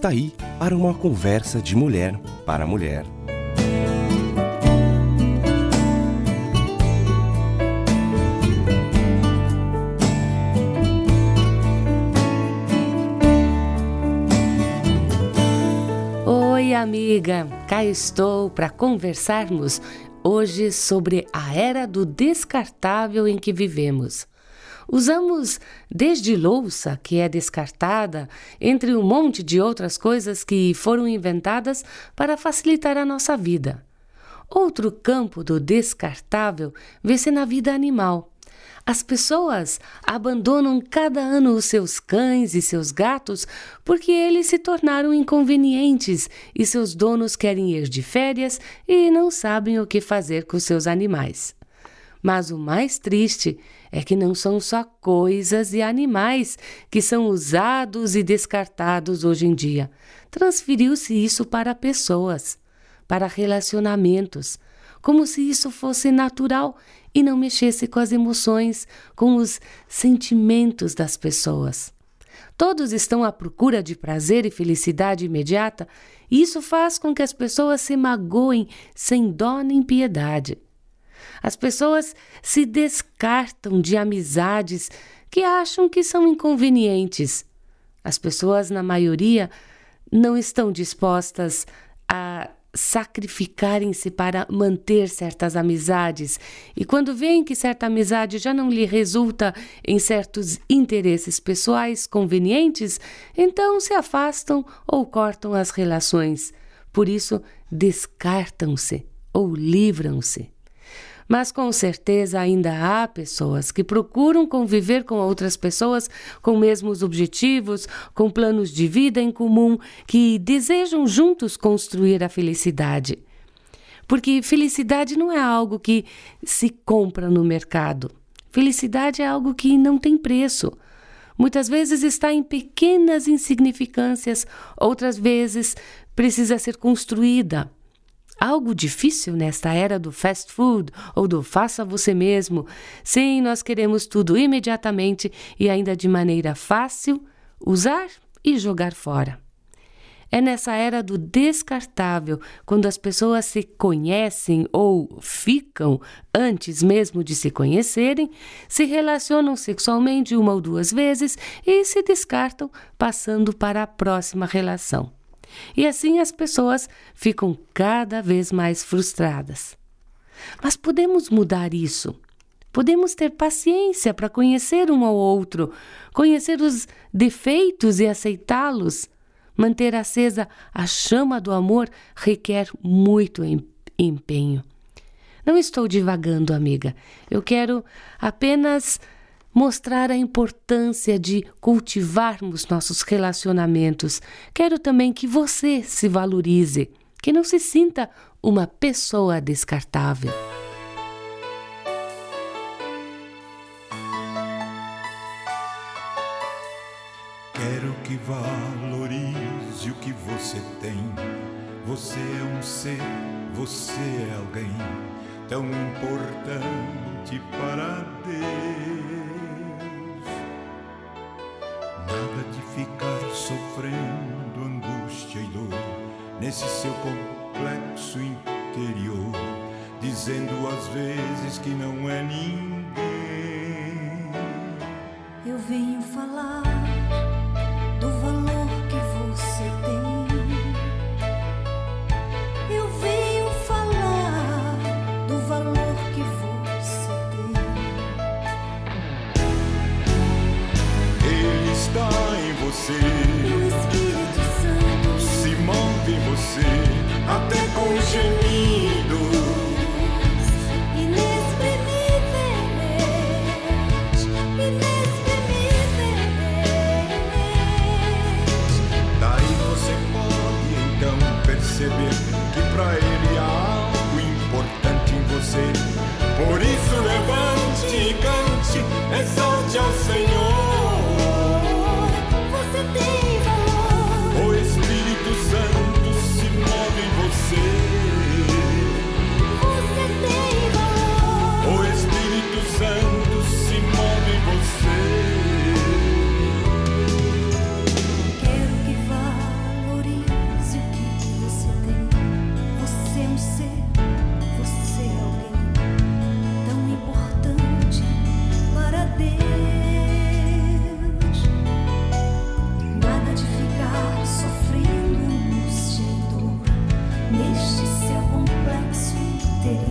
Está aí para uma conversa de mulher para mulher. Oi, amiga! Cá estou para conversarmos hoje sobre a era do descartável em que vivemos. Usamos desde louça, que é descartada, entre um monte de outras coisas que foram inventadas para facilitar a nossa vida. Outro campo do descartável vê-se na vida animal. As pessoas abandonam cada ano os seus cães e seus gatos porque eles se tornaram inconvenientes e seus donos querem ir de férias e não sabem o que fazer com seus animais. Mas o mais triste é que não são só coisas e animais que são usados e descartados hoje em dia. Transferiu-se isso para pessoas, para relacionamentos, como se isso fosse natural e não mexesse com as emoções, com os sentimentos das pessoas. Todos estão à procura de prazer e felicidade imediata, e isso faz com que as pessoas se magoem sem dó nem piedade. As pessoas se descartam de amizades que acham que são inconvenientes. As pessoas, na maioria, não estão dispostas a sacrificarem-se para manter certas amizades, e quando veem que certa amizade já não lhe resulta em certos interesses pessoais convenientes, então se afastam ou cortam as relações. Por isso, descartam-se ou livram-se. Mas com certeza ainda há pessoas que procuram conviver com outras pessoas com mesmos objetivos, com planos de vida em comum, que desejam juntos construir a felicidade. Porque felicidade não é algo que se compra no mercado. Felicidade é algo que não tem preço. Muitas vezes está em pequenas insignificâncias, outras vezes precisa ser construída algo difícil nesta era do fast food ou do faça você mesmo. Sim, nós queremos tudo imediatamente e ainda de maneira fácil, usar e jogar fora. É nessa era do descartável, quando as pessoas se conhecem ou ficam antes mesmo de se conhecerem, se relacionam sexualmente uma ou duas vezes e se descartam, passando para a próxima relação. E assim as pessoas ficam cada vez mais frustradas. Mas podemos mudar isso. Podemos ter paciência para conhecer um ao outro, conhecer os defeitos e aceitá-los. Manter acesa a chama do amor requer muito empenho. Não estou divagando, amiga. Eu quero apenas mostrar a importância de cultivarmos nossos relacionamentos. Quero também que você se valorize, que não se sinta uma pessoa descartável. Quero que valorize o que você tem. Você é um ser, você é alguém tão importante para Deus. Sofrendo angústia e dor nesse seu complexo interior, dizendo às vezes que não é ninguém. Eu venho falar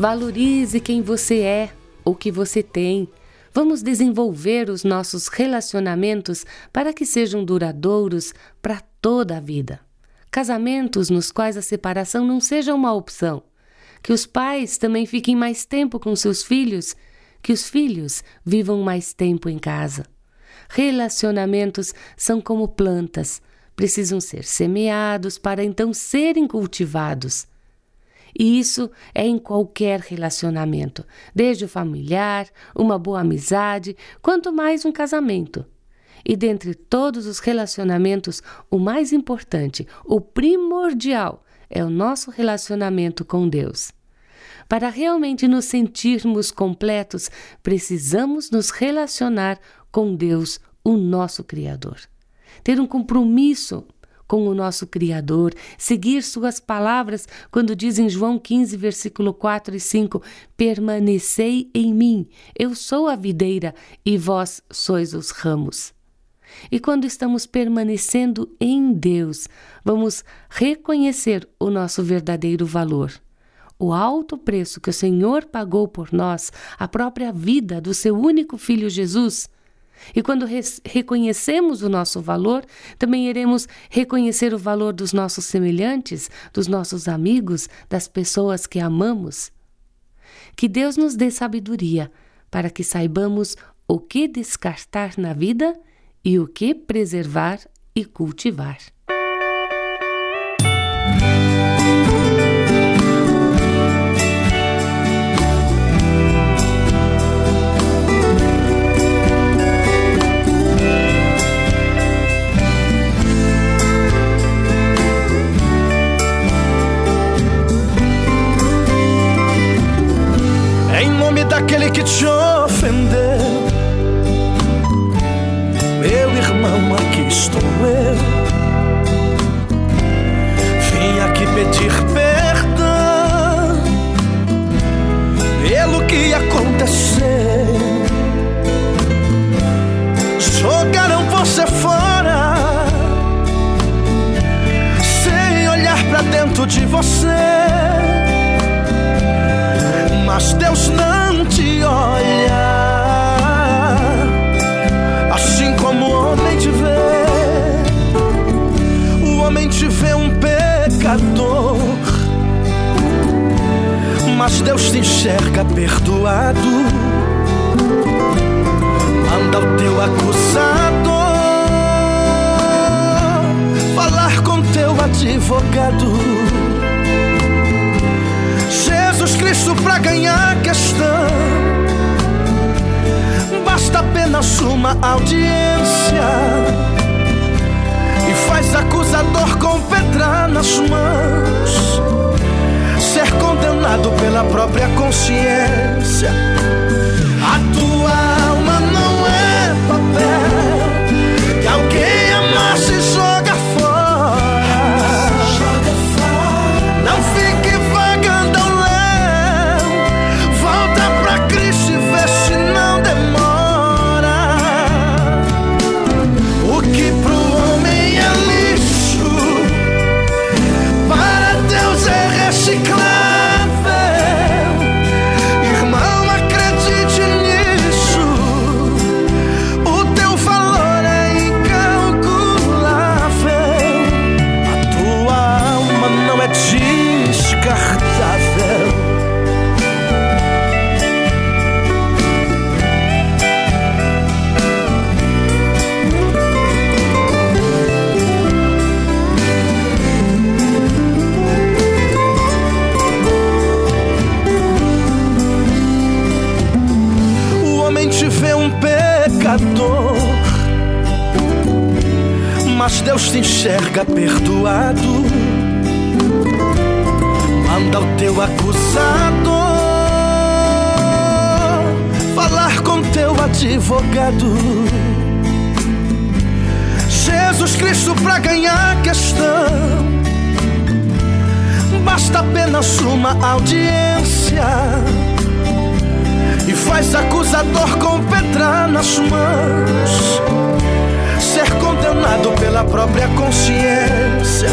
Valorize quem você é, o que você tem. Vamos desenvolver os nossos relacionamentos para que sejam duradouros para toda a vida. Casamentos nos quais a separação não seja uma opção. Que os pais também fiquem mais tempo com seus filhos. Que os filhos vivam mais tempo em casa. Relacionamentos são como plantas, precisam ser semeados para então serem cultivados. E isso é em qualquer relacionamento, desde o familiar, uma boa amizade, quanto mais um casamento. E dentre todos os relacionamentos, o mais importante, o primordial, é o nosso relacionamento com Deus. Para realmente nos sentirmos completos, precisamos nos relacionar com Deus, o nosso Criador. Ter um compromisso com o nosso Criador, seguir Suas palavras, quando diz em João 15, versículo 4 e 5: Permanecei em mim, eu sou a videira e vós sois os ramos. E quando estamos permanecendo em Deus, vamos reconhecer o nosso verdadeiro valor. O alto preço que o Senhor pagou por nós, a própria vida do seu único filho Jesus. E quando reconhecemos o nosso valor, também iremos reconhecer o valor dos nossos semelhantes, dos nossos amigos, das pessoas que amamos. Que Deus nos dê sabedoria para que saibamos o que descartar na vida e o que preservar e cultivar. Que te ofendeu, meu irmão, aqui estou eu. Vim aqui pedir perdão pelo que aconteceu. Jogaram você fora sem olhar pra dentro de você mas Deus não te olha assim como o homem te vê. O homem te vê um pecador, mas Deus te enxerga perdoado. Manda o teu acusador falar com teu advogado. Cristo pra ganhar a questão. Basta apenas uma audiência e faz acusador com pedra nas mãos ser condenado pela própria consciência. A tua pecador. Mas Deus te enxerga perdoado. Manda o teu acusador falar com teu advogado. Jesus Cristo pra ganhar a questão. Basta apenas uma audiência mãos ser condenado pela própria consciência.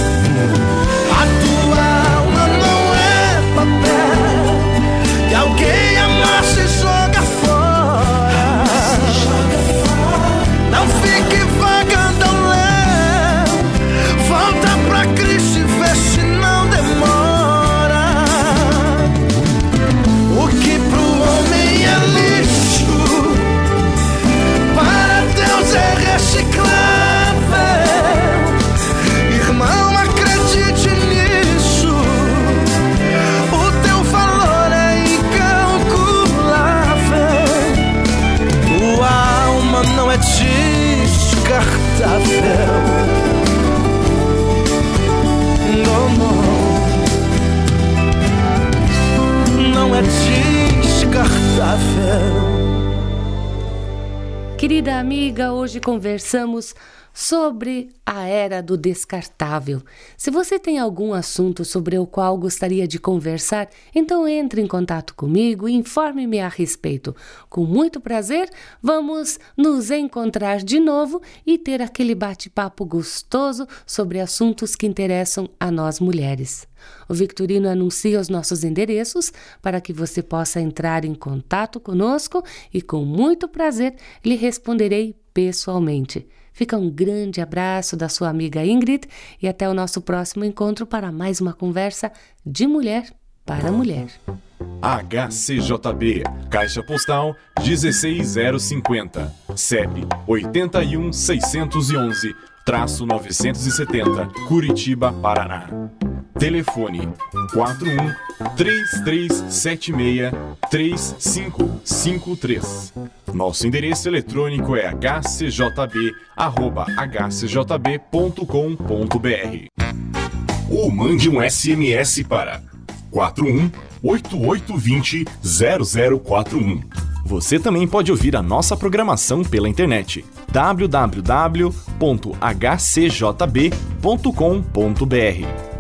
Querida amiga, hoje conversamos sobre a era do descartável. Se você tem algum assunto sobre o qual gostaria de conversar, então entre em contato comigo e informe-me a respeito. Com muito prazer, vamos nos encontrar de novo e ter aquele bate-papo gostoso sobre assuntos que interessam a nós mulheres. O Victorino anuncia os nossos endereços para que você possa entrar em contato conosco e com muito prazer lhe responderei pessoalmente. Fica um grande abraço da sua amiga Ingrid e até o nosso próximo encontro para mais uma conversa de mulher para mulher. HCJB, Caixa Postal 16050, CEP 81611, traço 970, Curitiba, Paraná. Telefone 41 3376 3553. Nosso endereço eletrônico é hcjb@hcjb.com.br. Ou mande um SMS para 41 8820 0041. Você também pode ouvir a nossa programação pela internet www.hcjb.com.br